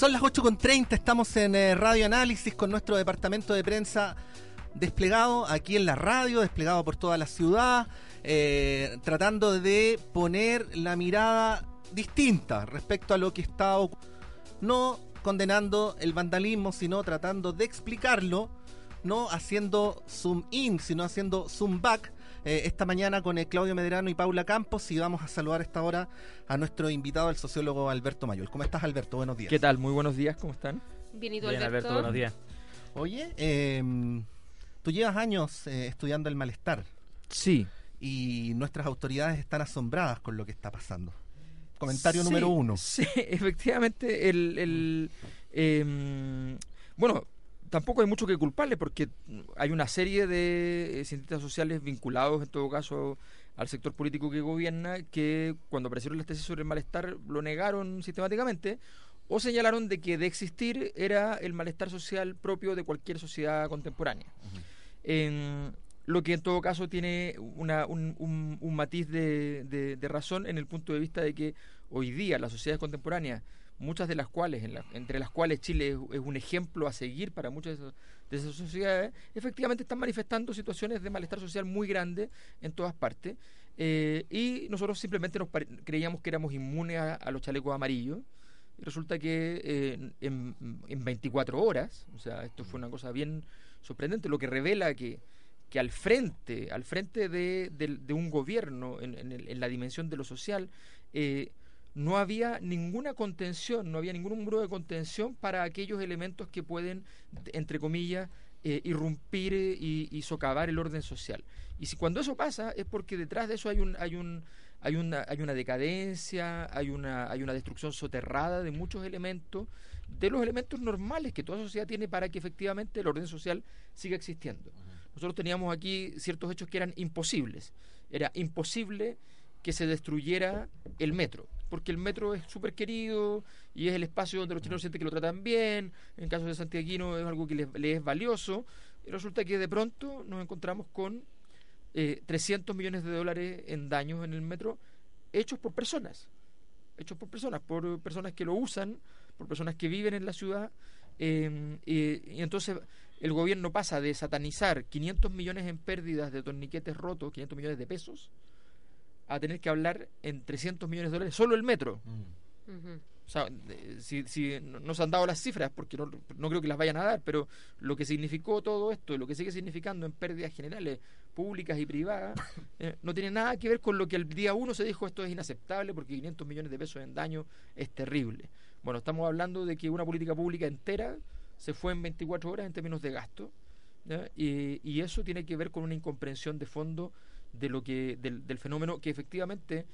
Son las 8.30, estamos en eh, Radio Análisis con nuestro departamento de prensa desplegado aquí en la radio, desplegado por toda la ciudad, eh, tratando de poner la mirada distinta respecto a lo que está ocurriendo. No condenando el vandalismo, sino tratando de explicarlo, no haciendo zoom in, sino haciendo zoom back. Eh, esta mañana con el Claudio Medrano y Paula Campos y vamos a saludar a esta hora a nuestro invitado, el sociólogo Alberto Mayol. ¿Cómo estás, Alberto? Buenos días. ¿Qué tal? Muy buenos días, ¿cómo están? Bien, ¿y tú, Bien, Alberto? Alberto, buenos días. Oye, eh, tú llevas años eh, estudiando el malestar Sí. y nuestras autoridades están asombradas con lo que está pasando. Comentario Sí, número uno. Sí, efectivamente, el... el, em, bueno, tampoco hay mucho que culparle porque hay una serie de eh, cientistas sociales vinculados, en todo caso, al sector político que gobierna, que cuando aparecieron las tesis sobre el malestar lo negaron sistemáticamente o señalaron de que de existir era el malestar social propio de cualquier sociedad contemporánea. En- lo que en todo caso tiene una- un, un- un matiz de, de- de razón en el punto de vista de que hoy día las sociedades contemporáneas, muchas de las cuales, en la- entre las cuales Chile es, un ejemplo a seguir para muchas de esas, de esas sociedades, efectivamente están manifestando situaciones de malestar social muy grandes en todas partes. eh, y nosotros simplemente nos creíamos que éramos inmunes a, los chalecos amarillos. Y resulta que eh, en, en 24 horas, o sea, esto fue una cosa bien sorprendente, lo que revela que, que al frente, al frente de, un gobierno, en la dimensión de lo social, eh, no había ninguna contención, no había ningún número de contención para aquellos elementos que pueden, entre comillas, eh, irrumpir eh, y, y socavar el orden social. Y si cuando eso pasa es porque detrás de eso hay un, hay un, hay una, hay una decadencia, hay una, hay una destrucción soterrada de muchos elementos, de los elementos normales que toda sociedad tiene para que efectivamente el orden social siga existiendo. Nosotros teníamos aquí ciertos hechos que eran imposibles. Era imposible que se destruyera el metro, porque el metro es súper querido y es el espacio donde los chilenos sienten que lo tratan bien, en caso de Santiaguino es algo que les, es valioso, y resulta que de pronto nos encontramos con eh, 300 millones de dólares en daños en el metro hechos por personas, hechos por personas, por personas que lo usan, por personas que viven en la ciudad, y, y entonces el gobierno pasa de satanizar 500 millones en pérdidas de torniquetes rotos, 500 millones de pesos, a tener que hablar en 300 millones de dólares solo el metro. Ujú. O sea, de- si, si no no se han dado las cifras, porque no, no creo que las vayan a dar, pero lo que significó todo esto, lo que sigue significando en pérdidas generales públicas y privadas, eh, no tiene nada que ver con lo que el día uno se dijo esto es inaceptable porque 500 millones de pesos en daño es terrible. Bueno, estamos hablando de que una política pública entera se fue en 24 horas en términos de gasto, ¿ya? y, y eso tiene que ver con una incomprensión de fondo de lo que del, del fenómeno que efectivamente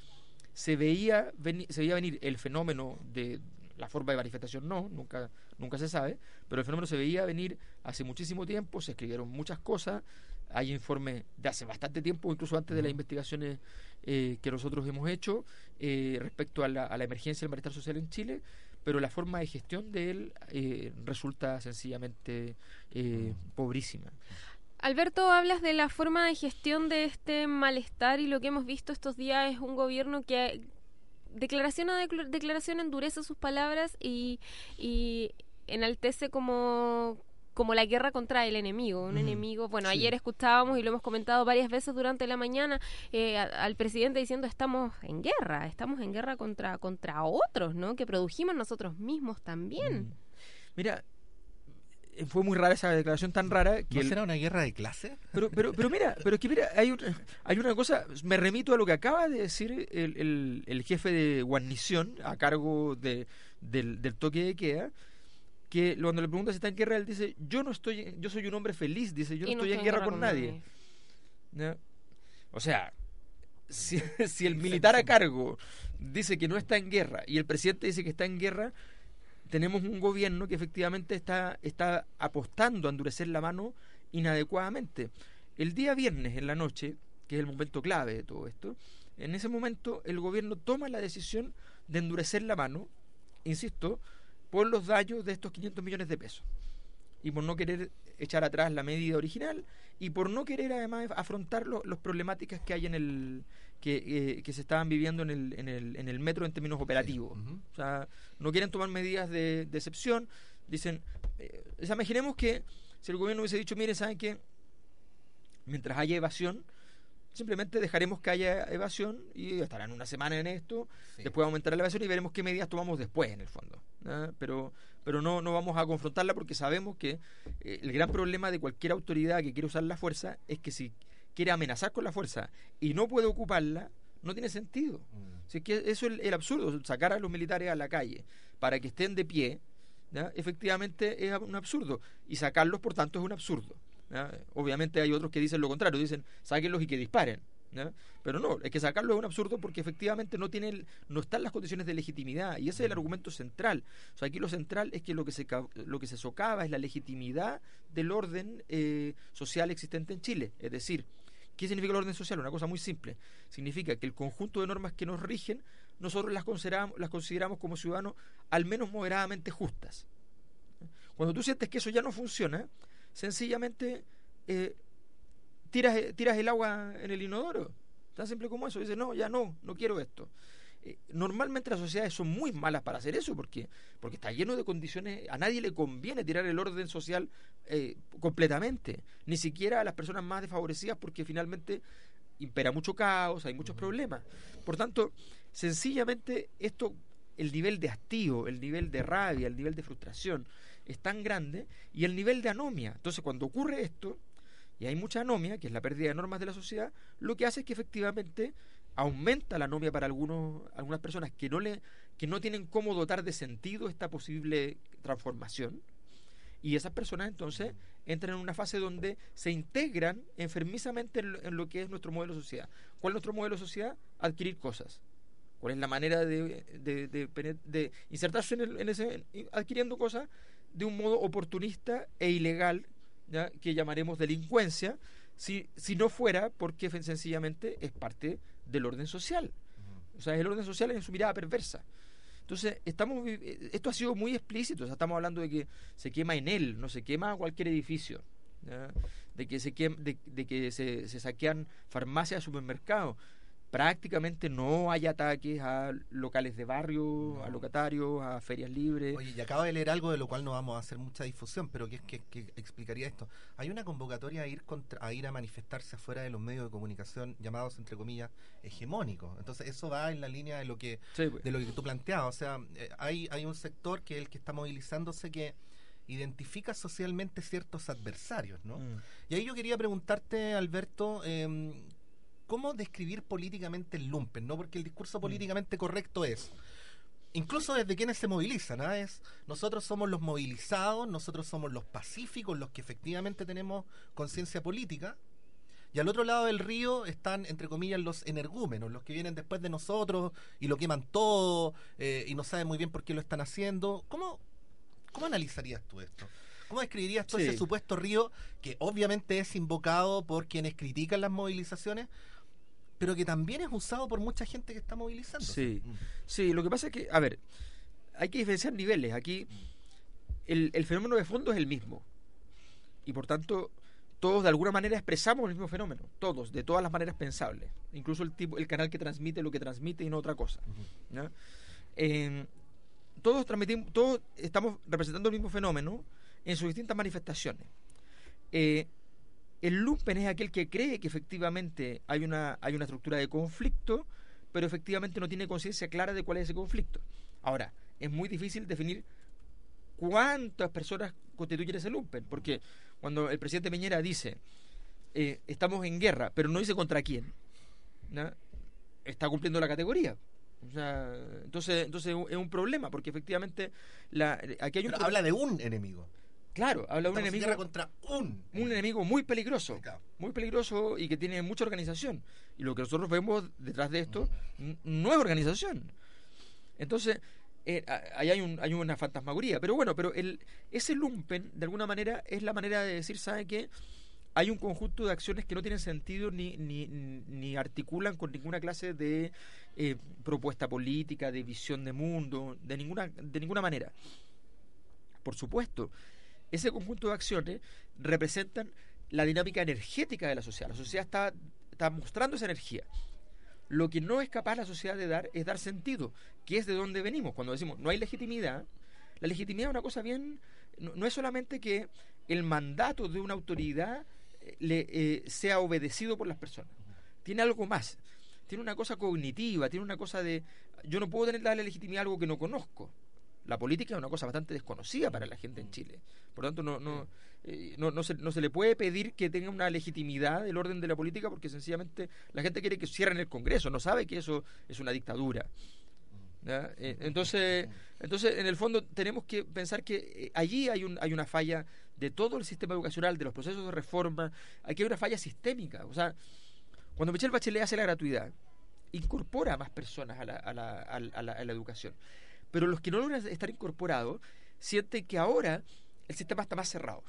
se veía venir, se veía venir. El fenómeno de la forma de manifestación no, nunca nunca se sabe, pero el fenómeno se veía venir hace muchísimo tiempo, se escribieron muchas cosas, hay informes de hace bastante tiempo, incluso antes de las investigaciones eh, que nosotros hemos hecho eh, respecto a la, a la emergencia del malestar social en Chile, pero la forma de gestión de él eh, resulta sencillamente eh, pobrísima. Alberto, hablas de la forma de gestión de este malestar y lo que hemos visto estos días es un gobierno que declaración a decla- declaración endurece sus palabras y, y enaltece como como la guerra contra el enemigo, un enemigo. Bueno, sí. ayer escuchábamos y lo hemos comentado varias veces durante la mañana eh, a- al presidente diciendo estamos en guerra, estamos en guerra contra contra otros, ¿no? Que produjimos nosotros mismos también. Mm. Mira, fue muy rara esa declaración tan rara que ¿No el- será una guerra de clase? pero pero pero mira pero es que mira hay un- hay una cosa me remito a lo que acaba de decir el, el, el jefe de guarnición a cargo de, del, del toque de queda que cuando le pregunta si está en guerra él dice yo no estoy yo soy un hombre feliz dice yo no estoy en guerra con nadie ¿no? O sea, si, si el militar a cargo dice que no está en guerra y el presidente dice que está en guerra, tenemos un gobierno que efectivamente está, está apostando a endurecer la mano inadecuadamente. El día viernes en la noche, que es el momento clave de todo esto, en ese momento el gobierno toma la decisión de endurecer la mano, insisto, por los daños de estos 500 millones de pesos. y por no querer echar atrás la medida original y por no querer además afrontar las problemáticas que hay en el que, eh, se estaban viviendo en el, en, el, en el metro en términos operativos. O sea, no quieren tomar medidas de, excepción. Dicen, eh, imaginemos que si el gobierno hubiese dicho, mire, ¿saben qué? Mientras haya evasión, simplemente dejaremos que haya evasión y estarán una semana en esto, después aumentará la evasión y veremos qué medidas tomamos después en el fondo. Pero, pero no, no vamos a confrontarla porque sabemos que eh, el gran problema de cualquier autoridad que quiere usar la fuerza es que si quiere amenazar con la fuerza y no puede ocuparla, no tiene sentido. Mm. que eso es el, absurdo, sacar a los militares a la calle para que estén de pie, efectivamente es un absurdo. Y sacarlos, por tanto, es un absurdo. Obviamente hay otros que dicen lo contrario, dicen sáquenlos y que disparen. Pero no, es que sacarlo es un absurdo porque efectivamente no tiene no están las condiciones de legitimidad y ese es el argumento central. O sea, aquí lo central es que lo que se lo que se socava es la legitimidad del orden eh, social existente en Chile, es decir, ¿qué significa el orden social? Una cosa muy simple. Significa que el conjunto de normas que nos rigen nosotros las consideramos las consideramos como ciudadanos al menos moderadamente justas. Cuando tú sientes que eso ya no funciona, sencillamente eh, tiras, tiras el agua en el inodoro. Tan simple como eso. Dices, no, ya no, no quiero esto. Eh, normalmente las sociedades son muy malas para hacer eso porque, porque está lleno de condiciones, a nadie le conviene tirar el orden social eh, completamente, ni siquiera a las personas más desfavorecidas porque finalmente impera mucho caos, hay muchos problemas. Por tanto, sencillamente esto, el nivel de hastío, el nivel de rabia, el nivel de frustración, es tan grande y el nivel de anomia. Entonces, cuando ocurre esto, y hay mucha anomia, que es la pérdida de normas de la sociedad, lo que hace es que efectivamente aumenta la anomia para algunos, algunas personas que no, le, que no tienen cómo dotar de sentido esta posible transformación. Y esas personas entonces entran en una fase donde se integran enfermizamente en lo, que es nuestro modelo de sociedad. ¿Cuál es nuestro modelo de sociedad? Adquirir cosas. ¿Cuál es la manera de, de, insertarse en, ese, adquiriendo cosas de un modo oportunista e ilegal, que llamaremos delincuencia, si, si no fuera porque sencillamente es parte del orden social. O sea, el orden social en su mirada perversa. Entonces, estamos esto ha sido muy explícito. O sea, estamos hablando de que se quema en él, no se quema cualquier edificio. De que, se, de, de que se, se saquean farmacias, supermercados prácticamente no hay ataques a locales de barrio, a locatarios, a ferias libres. Oye, y acabo de leer algo de lo cual no vamos a hacer mucha difusión, pero que es que, explicaría esto. Hay una convocatoria a ir contra, a ir a manifestarse afuera de los medios de comunicación llamados entre comillas hegemónicos. Entonces eso va en la línea de lo que pues. de lo que tú planteabas. O sea, eh, hay hay un sector que es el que está movilizándose que identifica socialmente ciertos adversarios, ¿no? Mm. Y ahí yo quería preguntarte, Alberto, eh, cómo describir políticamente el lumpen, ¿no? Porque el discurso mm. políticamente correcto es incluso desde quienes se movilizan, ¿no? es nosotros somos los movilizados, nosotros somos los pacíficos, los que efectivamente tenemos conciencia política, y al otro lado del río están, entre comillas, los energúmenos, los que vienen después de nosotros y lo queman todo eh, y no saben muy bien por qué lo están haciendo. ¿Cómo, cómo analizarías tú esto? ¿Cómo describirías tú ese supuesto río que obviamente es invocado por quienes critican las movilizaciones, pero que también es usado por mucha gente que está movilizando. Sí, sí, lo que pasa es que, a ver, hay que diferenciar niveles. Aquí el, el fenómeno de fondo es el mismo. Y por tanto, todos de alguna manera expresamos el mismo fenómeno, todos, de todas las maneras pensables, incluso el tipo, el canal que transmite lo que transmite y no otra cosa. todos transmitimos, todos estamos representando el mismo fenómeno en sus distintas manifestaciones. Eh, el lumpen es aquel que cree que efectivamente hay una, hay una estructura de conflicto, pero efectivamente no tiene conciencia clara de cuál es ese conflicto. Ahora, es muy difícil definir cuántas personas constituyen ese lumpen, porque cuando el presidente Piñera dice eh, estamos en guerra, pero no dice contra quién, está cumpliendo la categoría. entonces, entonces es un problema, porque efectivamente la, aquí hay un... habla de un enemigo. Claro, habla de un enemigo. contra un. Un enemigo muy peligroso. Muy peligroso y que tiene mucha organización. Y lo que nosotros vemos detrás de esto no es organización. Entonces, eh, ahí hay, un, hay una fantasmagoría. Pero bueno, pero el, ese lumpen, de alguna manera, es la manera de decir, ¿sabe qué? Hay un conjunto de acciones que no tienen sentido ni, ni, ni articulan con ninguna clase de eh, propuesta política, de visión de mundo, de ninguna, de ninguna manera. Por supuesto, ese conjunto de acciones representan la dinámica energética de la sociedad. La sociedad está, está mostrando esa energía. Lo que no es capaz la sociedad de dar es dar sentido, que es de dónde venimos. Cuando decimos no hay legitimidad, la legitimidad es una cosa bien, no, es solamente que el mandato de una autoridad eh, le, eh, sea obedecido por las personas. Tiene algo más. Tiene una cosa cognitiva, tiene una cosa de... Yo no puedo tener, darle legitimidad a algo que no conozco. La política es una cosa bastante desconocida para la gente en Chile. Por lo tanto, no, no, eh, no, no, se, no se le puede pedir que tenga una legitimidad del orden de la política porque sencillamente la gente quiere que cierren el Congreso, no sabe que eso es una dictadura. Eh, entonces, entonces, en el fondo, tenemos que pensar que eh, allí hay, un, hay una falla de todo el sistema educacional, de los procesos de reforma, aquí hay una falla sistémica. O sea, cuando Michelle Bachelet hace la gratuidad, incorpora a más personas a la, a la, a la, a la educación. Pero los que no logran estar incorporados sienten que ahora el sistema está más cerrado.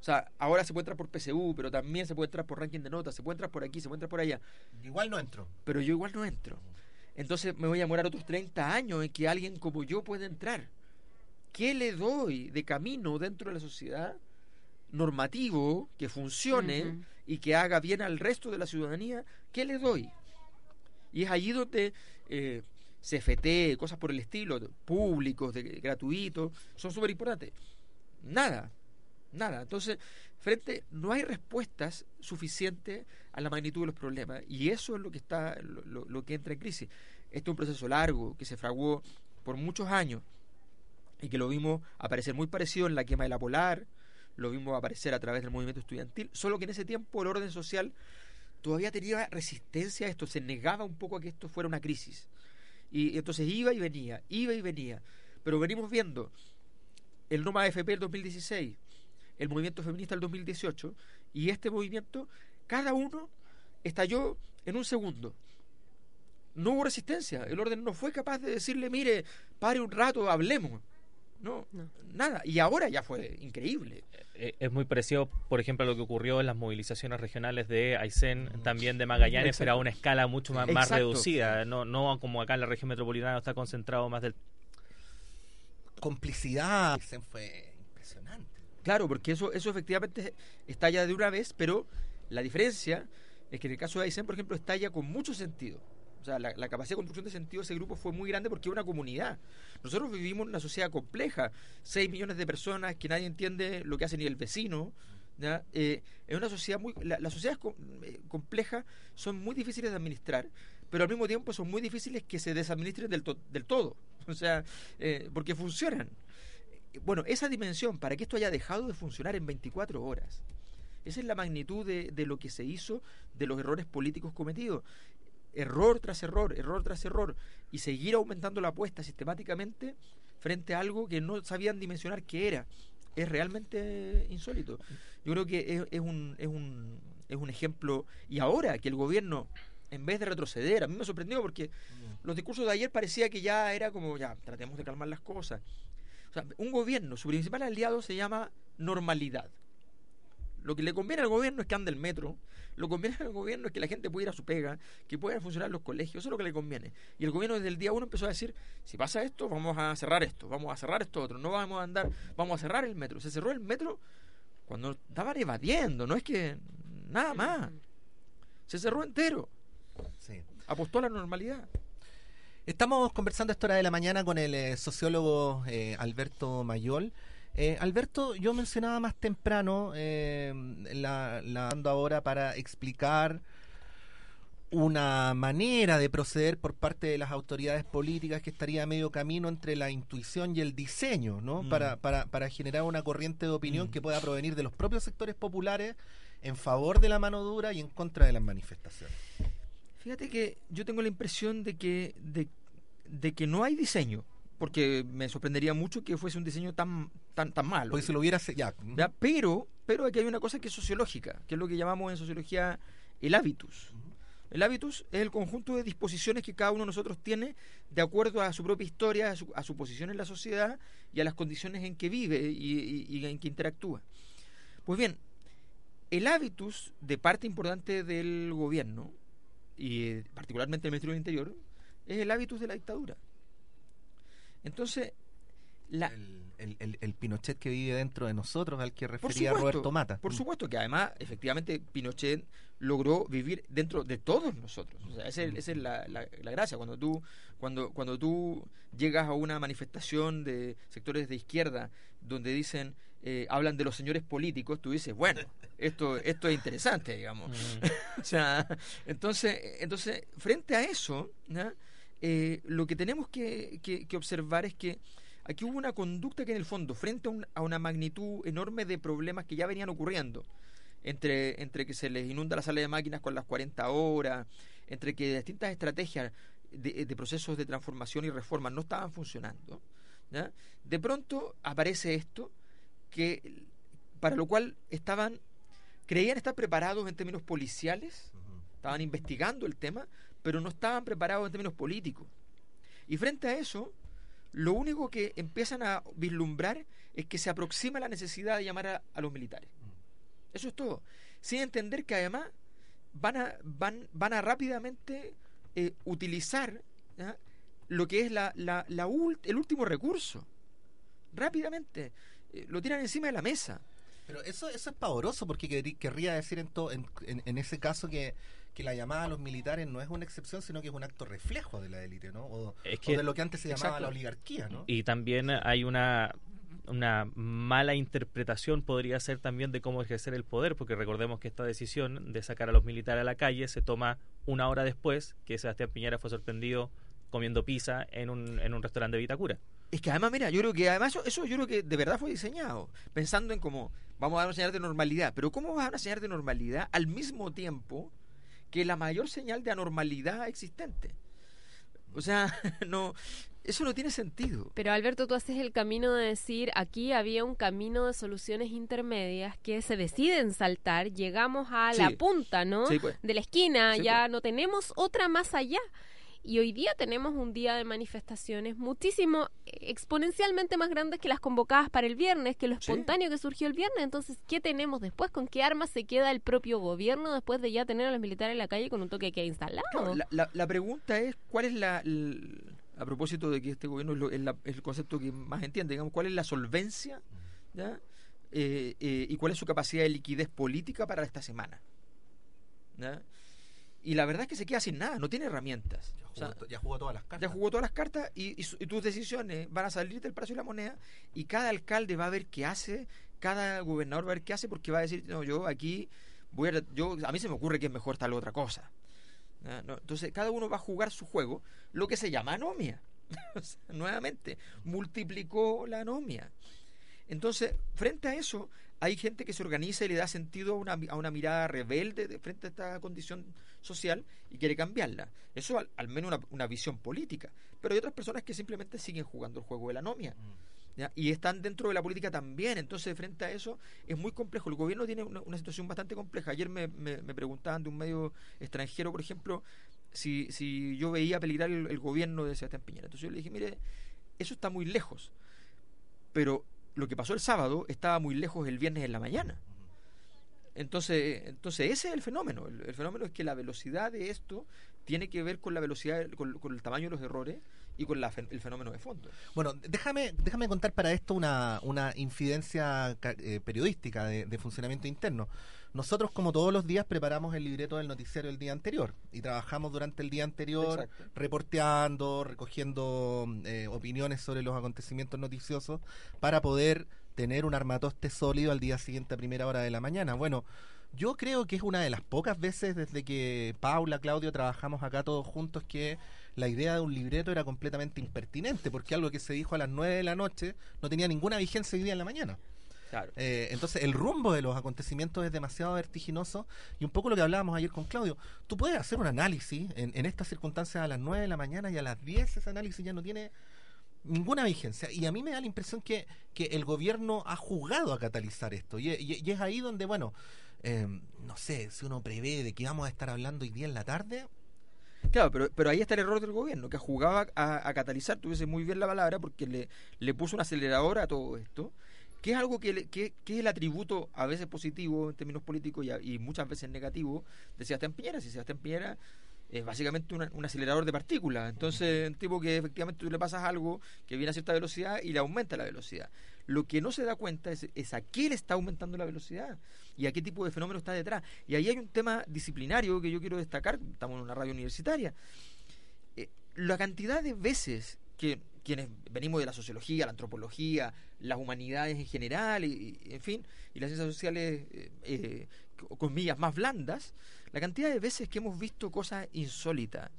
O sea, ahora se puede entrar por PSU, pero también se puede entrar por ranking de notas, se puede entrar por aquí, se puede entrar por allá. Igual no entro. Pero yo igual no entro. Entonces me voy a demorar otros 30 años en que alguien como yo pueda entrar. ¿Qué le doy de camino dentro de la sociedad normativo que funcione y que haga bien al resto de la ciudadanía? ¿Qué le doy? Y es allí donde eh, CFT, cosas por el estilo, públicos, de, gratuitos, son súper importantes. Nada, nada. Entonces, frente, no hay respuestas suficientes a la magnitud de los problemas. Y eso es lo que está, lo, lo que entra en crisis. Este es un proceso largo que se fraguó por muchos años y que lo vimos aparecer muy parecido en la quema de la polar, lo vimos aparecer a través del movimiento estudiantil, solo que en ese tiempo el orden social todavía tenía resistencia a esto, se negaba un poco a que esto fuera una crisis. Y entonces iba y venía, iba y venía. Pero venimos viendo el Noma AFP del 2016, el movimiento feminista del 2018, y este movimiento, cada uno estalló en un segundo. No hubo resistencia, el orden no fue capaz de decirle, mire, pare un rato, hablemos. No, nada. Y ahora ya fue increíble. Eh, es muy parecido, por ejemplo, a lo que ocurrió en las movilizaciones regionales de Aysén, también de Magallanes, pero a una escala mucho más, más reducida. No, no como acá en la región metropolitana está concentrado más del... Complicidad. Aysén fue impresionante. Claro, porque eso, eso efectivamente estalla de una vez, pero la diferencia es que en el caso de Aysén, por ejemplo, estalla con mucho sentido. O sea, la, capacidad de construcción de sentido de ese grupo fue muy grande porque es una comunidad. Nosotros vivimos en una sociedad compleja, 6 millones de personas que nadie entiende lo que hace ni el vecino. ¿ya? Eh, es una sociedad muy. las sociedades eh, complejas son muy difíciles de administrar, pero al mismo tiempo son muy difíciles que se desadministren del, del todo. O sea, eh, porque funcionan. Bueno, esa dimensión, para que esto haya dejado de funcionar en 24 horas, esa es la magnitud de, lo que se hizo, de los errores políticos cometidos error tras error, error tras error, y seguir aumentando la apuesta sistemáticamente frente a algo que no sabían dimensionar qué era. Es realmente insólito. Yo creo que es, un, es, un, es un ejemplo, y ahora que el gobierno, en vez de retroceder, a mí me sorprendió porque los discursos de ayer parecía que ya era como, ya, tratemos de calmar las cosas. O sea, un gobierno, su principal aliado se llama normalidad. Lo que le conviene al gobierno es que ande el metro, lo que conviene al gobierno es que la gente pueda ir a su pega, que puedan funcionar los colegios, eso es lo que le conviene. Y el gobierno desde el día uno empezó a decir, si pasa esto, vamos a cerrar esto, vamos a cerrar esto otro, no vamos a andar, vamos a cerrar el metro. Se cerró el metro cuando estaban evadiendo, no es que nada más. Se cerró entero. Apostó a la normalidad. Estamos conversando a esta hora de la mañana con el eh, sociólogo eh, Alberto Mayol. Eh, Alberto, yo mencionaba más temprano, eh, la, la dando ahora para explicar una manera de proceder por parte de las autoridades políticas que estaría a medio camino entre la intuición y el diseño, ¿no? Mm. Para, para, para, generar una corriente de opinión mm. que pueda provenir de los propios sectores populares en favor de la mano dura y en contra de las manifestaciones. Fíjate que yo tengo la impresión de que, de, de que no hay diseño porque me sorprendería mucho que fuese un diseño tan tan tan malo. Porque si lo hubiera ya. Pero pero aquí hay una cosa que es sociológica, que es lo que llamamos en sociología el hábitus. El hábitus es el conjunto de disposiciones que cada uno de nosotros tiene de acuerdo a su propia historia, a su, posición en la sociedad y a las condiciones en que vive y, y en que interactúa. Pues bien, el hábitus de parte importante del gobierno, y particularmente del Ministerio del Interior, es el hábitus de la dictadura. Entonces, la, el, Pinochet que vive dentro de nosotros, al que refería Roberto Mata. Por supuesto que además, efectivamente, Pinochet logró vivir dentro de todos nosotros. esa es, la, gracia. Cuando tú, cuando, cuando tú llegas a una manifestación de sectores de izquierda donde dicen, eh, hablan de los señores políticos, tú dices, bueno, esto, esto es interesante, digamos. o sea, entonces, entonces, frente a eso, eh, lo que tenemos que, que observar es que Aquí hubo una conducta que en el fondo, frente a, una magnitud enorme de problemas que ya venían ocurriendo, entre, entre que se les inunda la sala de máquinas con las 40 horas, entre que distintas estrategias de, procesos de transformación y reforma no estaban funcionando, de pronto aparece esto que para lo cual estaban creían estar preparados en términos policiales, estaban investigando el tema, pero no estaban preparados en términos políticos. Y frente a eso, lo único que empiezan a vislumbrar es que se aproxima la necesidad de llamar a, los militares. Eso es todo. Sin entender que además van a, van, van a rápidamente eh, utilizar lo que es la, la, el último recurso. Rápidamente. Eh, lo tiran encima de la mesa. Pero eso, eso es pavoroso porque querría decir en, en, en ese caso que que la llamada a los militares no es una excepción, sino que es un acto reflejo de la élite, ¿no? O, de lo que antes se llamaba la oligarquía, ¿no? Y también hay una una mala interpretación podría ser también de cómo ejercer el poder, porque recordemos que esta decisión de sacar a los militares a la calle se toma una hora después que Sebastián Piñera fue sorprendido comiendo pizza en un, en un restaurante de Vitacura. Es que además, mira, yo creo que además eso, yo creo que de verdad fue diseñado, pensando en cómo vamos a dar una señal de normalidad, pero ¿cómo vas a dar una señal de normalidad al mismo tiempo que la mayor señal de anormalidad existente. O sea, no, eso no tiene sentido. Pero Alberto, tú haces el camino de decir, aquí había un camino de soluciones intermedias que se deciden saltar, llegamos a la punta, ¿no? Pues. De la esquina, ya pues. no tenemos otra más allá. Y hoy día tenemos un día de manifestaciones muchísimo, exponencialmente más grandes que las convocadas para el viernes, que lo espontáneo que surgió el viernes. Entonces, ¿qué tenemos después? ¿Con qué armas se queda el propio gobierno después de ya tener a los militares en la calle con un toque que ha instalado? la, pregunta es, ¿cuál es la, a propósito de que este gobierno es, el concepto que más entiende, digamos, ¿cuál es la solvencia eh, eh, y cuál es su capacidad de liquidez política para esta semana? Y la verdad es que se queda sin nada, no tiene herramientas. Ya jugó, todas las cartas. Ya jugó todas las cartas y, tus decisiones van a salir del precio de la moneda y cada alcalde va a ver qué hace, cada gobernador va a ver qué hace porque va a decir, no, yo aquí voy a, yo, a mí se me ocurre que es mejor tal otra cosa. entonces cada uno va a jugar su juego, lo que se llama anomia. nuevamente, multiplicó la anomia. Entonces, frente a eso, hay gente que se organiza y le da sentido a una, a una mirada rebelde de frente a esta condición social y quiere cambiarla. Eso al, menos una, una, visión política. Pero hay otras personas que simplemente siguen jugando el juego de la anomia. Mm. Y están dentro de la política también. Entonces, frente a eso, es muy complejo. El gobierno tiene una, situación bastante compleja. Ayer me, me, preguntaban de un medio extranjero, por ejemplo, si, si yo veía peligrar el, el gobierno de Sebastián Piñera. Entonces yo le dije, mire, eso está muy lejos. Pero lo que pasó el sábado estaba muy lejos el viernes en la mañana. Entonces, entonces ese es el fenómeno. El, fenómeno es que la velocidad de esto tiene que ver con la velocidad, con, el tamaño de los errores y con el fenómeno de fondo. Bueno, déjame, déjame contar para esto una, una infidencia eh, periodística de, funcionamiento interno. Nosotros, como todos los días, preparamos el libreto del noticiero el día anterior y trabajamos durante el día anterior reporteando, recogiendo eh, opiniones sobre los acontecimientos noticiosos para poder tener un armatoste sólido al día siguiente a primera hora de la mañana. Bueno, yo creo que es una de las pocas veces desde que Paula, Claudio trabajamos acá todos juntos que la idea de un libreto era completamente impertinente, porque algo que se dijo a las nueve de la noche no tenía ninguna vigencia hoy día en la mañana. Eh, entonces el rumbo de los acontecimientos es demasiado vertiginoso y un poco lo que hablábamos ayer con Claudio, tú puedes hacer un análisis en, estas circunstancias a las 9 de la mañana y a las 10 ese análisis ya no tiene ninguna vigencia y a mí me da la impresión que, que el gobierno ha jugado a catalizar esto y, es ahí donde, bueno, eh, no sé, si uno prevé de que vamos a estar hablando hoy día en la tarde, Claro, pero, pero ahí está el error del gobierno, que jugaba a, catalizar, tuviese muy bien la palabra, porque le, le puso un acelerador a todo esto, que es algo que, que, es el atributo a veces positivo en términos políticos y, muchas veces negativo de Sebastián Piñera. Si Sebastián Piñera es básicamente un acelerador de partículas, entonces un tipo que efectivamente tú le pasas algo que viene a cierta velocidad y le aumenta la velocidad. Lo que no se da cuenta es, a qué le está aumentando la velocidad y a qué tipo de fenómeno está detrás. Y ahí hay un tema disciplinario que yo quiero destacar, estamos en una radio universitaria. Eh, la cantidad de veces que quienes venimos de la sociología, la antropología, las humanidades en general, y, en fin, y las ciencias sociales, eh, eh, más blandas, la cantidad de veces que hemos visto cosas insólitas,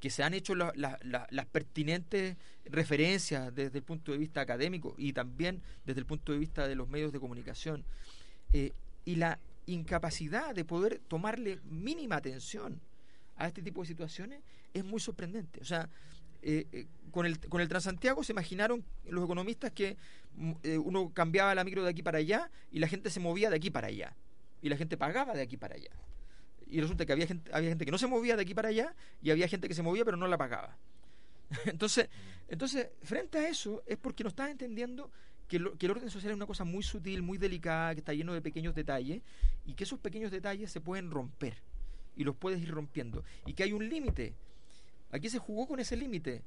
que se han hecho la- la- la- las pertinentes referencias desde el punto de vista académico y también desde el punto de vista de los medios de comunicación, eh, y la incapacidad de poder tomarle mínima atención a este tipo de situaciones es muy sorprendente. O sea, eh, eh, con, el, con el Transantiago se imaginaron los economistas que mm, uno cambiaba la micro de aquí para allá y la gente se movía de aquí para allá. Y la gente pagaba de aquí para allá. Y resulta que había gente, había gente que no se movía de aquí para allá y había gente que se movía pero no la pagaba. entonces, entonces, frente a eso es porque no estás entendiendo que, lo- que el orden social es una cosa muy sutil, muy delicada, que está lleno de pequeños detalles y que esos pequeños detalles se pueden romper y los puedes ir rompiendo y que hay un límite. Aquí se jugó con ese límite.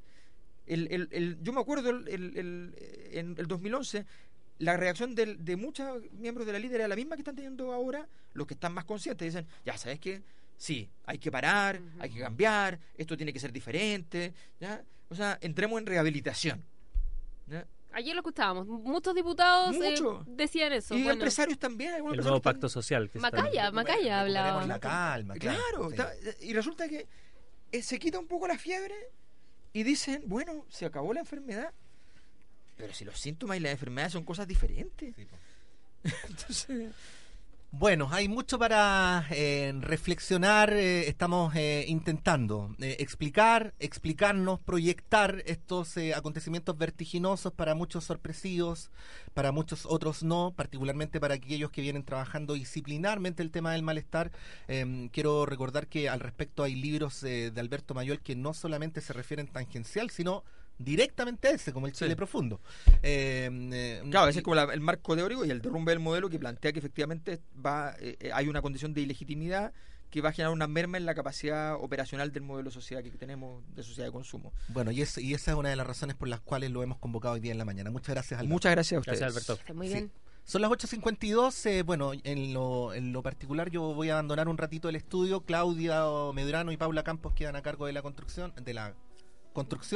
El, el- yo me acuerdo el, el- en el 2011 la reacción del- de muchos miembros de la líder era la misma que están teniendo ahora los que están más conscientes. Dicen, ya sabes que sí, hay que parar, hay que cambiar, esto tiene que ser diferente. ¿ya? O sea, entremos en rehabilitación. ¿ya? Ayer lo escuchábamos. Muchos diputados eh, decían eso. Y Bueno, empresarios también. algunos El empresarios nuevo están- pacto social. Que está- Macaya, Macaya hablaba. La calma, claro. Claro, sí. está- y resulta que eh, se quita un poco la fiebre y dicen, bueno, se acabó la enfermedad. Pero si los síntomas y las enfermedades son cosas diferentes. Sí. Entonces, Bueno, hay mucho para eh, reflexionar. eh, estamos eh, intentando eh, explicar, explicarnos, proyectar estos acontecimientos vertiginosos para muchos sorpresivos, para muchos otros no, particularmente para aquellos que vienen trabajando disciplinarmente el tema del malestar. Eh, quiero recordar que al respecto hay libros de Alberto Mayol que no solamente se refieren tangencial, sino directamente a ese, como el Sí. Chile profundo. Eh, eh, claro, ese y- es como la- el marco teórico y el derrumbe del modelo que plantea que efectivamente va eh, eh, hay una condición de ilegitimidad que va a generar una merma en la capacidad operacional del modelo social que tenemos de sociedad de consumo. Bueno, y, es- y esa es una de las razones por las cuales lo hemos convocado hoy día en la mañana. Muchas gracias, Alberto. Muchas gracias a ustedes. Gracias, Alberto. Está muy Sí. bien. Son las 8.52. eh, bueno, en lo, en lo particular yo voy a abandonar un ratito el estudio. Claudia Medrano y Paula Campos quedan a cargo de la construcción, de la construcción.